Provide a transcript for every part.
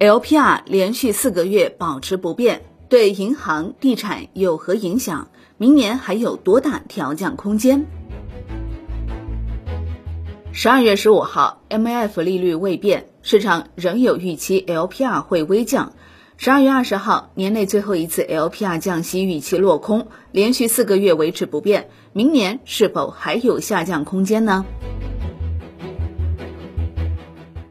LPR 连续四个月保持不变，对银行、地产有何影响？明年还有多大调降空间？十二月十五号，MLF 利率未变，市场仍有预期 LPR 会微降。十二月二十号，年内最后一次 LPR 降息预期落空，连续四个月维持不变。明年是否还有下降空间呢？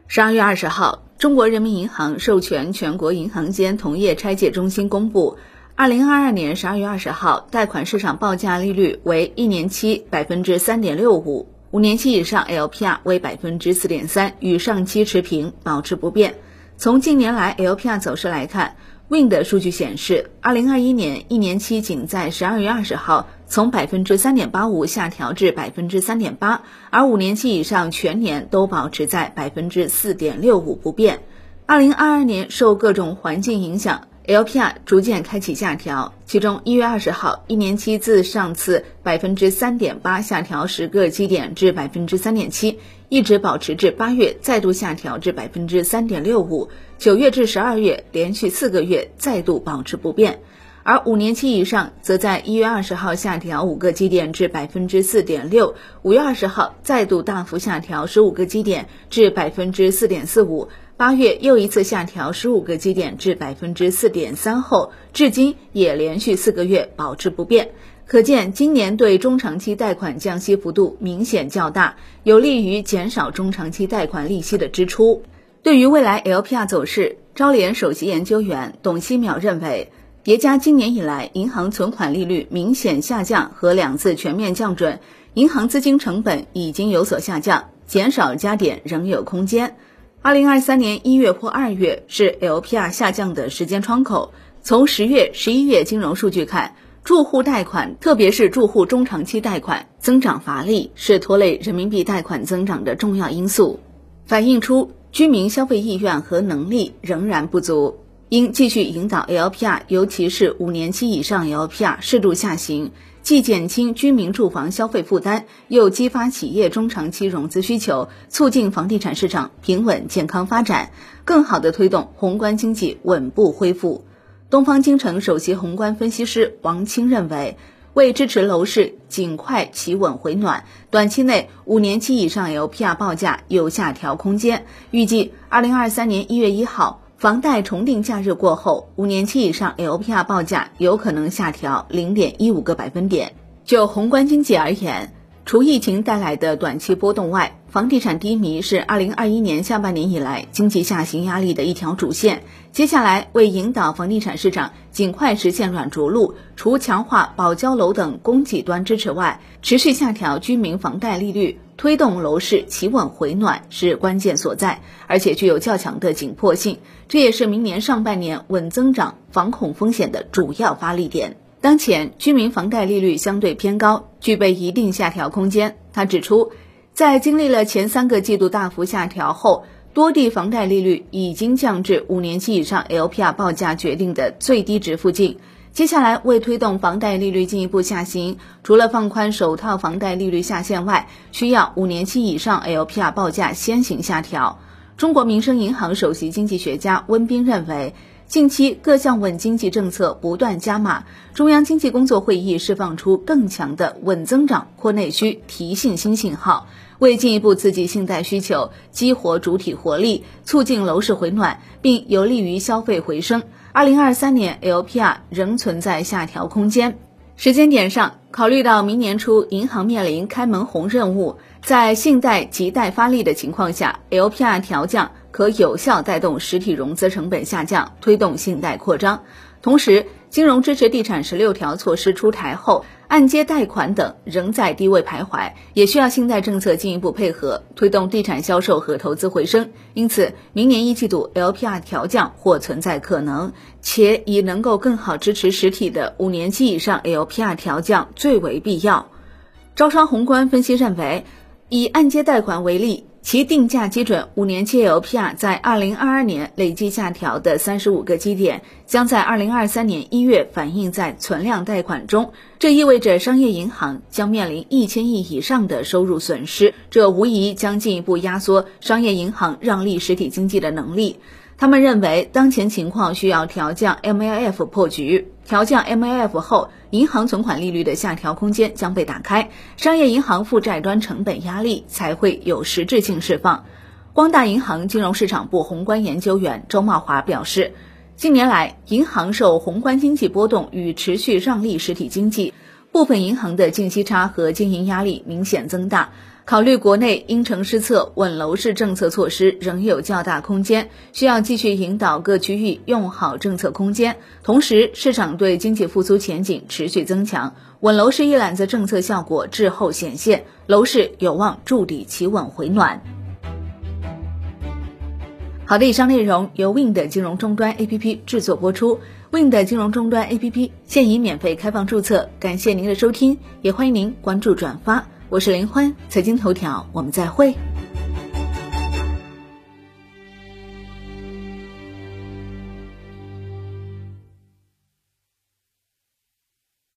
十二月二十号，中国人民银行授权全国银行间同业拆借中心公布，二零二二年十二月二十号贷款市场报价利率为一年期百分之三点六五。五年期以上 LPR 为百分之四点三，与上期持平，保持不变。从近年来 LPR 走势来看，Win 的数据显示，二零二一年一年期仅在十二月二十号从百分之三点八五下调至百分之三点八，而五年期以上全年都保持在百分之四点六五不变。二零二二年受各种环境影响。LPR 逐渐开启下调，其中一月二十号一年期自上次百分之三点八下调十个基点至百分之三点七，一直保持至八月再度下调至百分之三点六五，九月至十二月连续四个月再度保持不变，而五年期以上则在一月二十号下调五个基点至百分之四点六，五月二十号再度大幅下调十五个基点至百分之四点四五。八月又一次下调十五个基点至百分之四点三后，至今也连续四个月保持不变。可见，今年对中长期贷款降息幅度明显较大，有利于减少中长期贷款利息的支出。对于未来 LPR 走势，招联首席研究员董希淼认为，叠加今年以来银行存款利率明显下降和两次全面降准，银行资金成本已经有所下降，减少加点仍有空间。二零二三年一月或二月是 LPR 下降的时间窗口。从十月、十一月金融数据看，住户贷款，特别是住户中长期贷款增长乏力，是拖累人民币贷款增长的重要因素，反映出居民消费意愿和能力仍然不足，应继续引导 LPR，尤其是五年期以上 LPR 适度下行。既减轻居民住房消费负担，又激发企业中长期融资需求，促进房地产市场平稳健康发展，更好地推动宏观经济稳步恢复。东方金城首席宏观分析师王青认为，为支持楼市尽快企稳回暖，短期内五年期以上 LPR 报价有下调空间，预计二零二三年一月一号。房贷重定价日过后，五年期以上 LPR 报价有可能下调零点一五个百分点。就宏观经济而言，除疫情带来的短期波动外，房地产低迷是二零二一年下半年以来经济下行压力的一条主线。接下来，为引导房地产市场尽快实现软着陆，除强化保交楼等供给端支持外，持续下调居民房贷利率，推动楼市企稳回暖是关键所在，而且具有较强的紧迫性。这也是明年上半年稳增长、防控风险的主要发力点。当前居民房贷利率相对偏高，具备一定下调空间。他指出，在经历了前三个季度大幅下调后，多地房贷利率已经降至五年期以上 LPR 报价决定的最低值附近。接下来为推动房贷利率进一步下行，除了放宽首套房贷利率下限外，需要五年期以上 LPR 报价先行下调。中国民生银行首席经济学家温彬认为，近期各项稳经济政策不断加码，中央经济工作会议释放出更强的稳增长、扩内需、提信心信号，为进一步刺激信贷需求、激活主体活力、促进楼市回暖，并有利于消费回升，二零二三年 LPR 仍存在下调空间。时间点上，考虑到明年初银行面临开门红任务。在信贷亟待发力的情况下，LPR 调降可有效带动实体融资成本下降，推动信贷扩张。同时，金融支持地产十六条措施出台后，按揭贷款等仍在低位徘徊，也需要信贷政策进一步配合，推动地产销售和投资回升。因此，明年一季度 LPR 调降或存在可能，且以能够更好支持实体的五年期以上 LPR 调降最为必要。招商宏观分析认为。以按揭贷款为例，其定价基准五年期 LPR 在二零二二年累计下调的三十五个基点，将在二零二三年一月反映在存量贷款中。这意味着商业银行将面临一千亿以上的收入损失，这无疑将进一步压缩商业银行让利实体经济的能力。他们认为，当前情况需要调降 MLF 破局。调降 MLF 后，银行存款利率的下调空间将被打开，商业银行负债端成本压力才会有实质性释放。光大银行金融市场部宏观研究员周茂华表示，近年来，银行受宏观经济波动与持续让利实体经济，部分银行的净息差和经营压力明显增大。考虑国内因城施策、稳楼市政策措施仍有较大空间，需要继续引导各区域用好政策空间。同时，市场对经济复苏前景持续增强，稳楼市一揽子政策效果滞后显现，楼市有望筑底企稳回暖。好的，以上内容由 Wind 金融终端 APP 制作播出。Win 的金融终端 APP 现已免费开放注册，感谢您的收听，也欢迎您关注转发。我是林欢，财经头条，我们再会。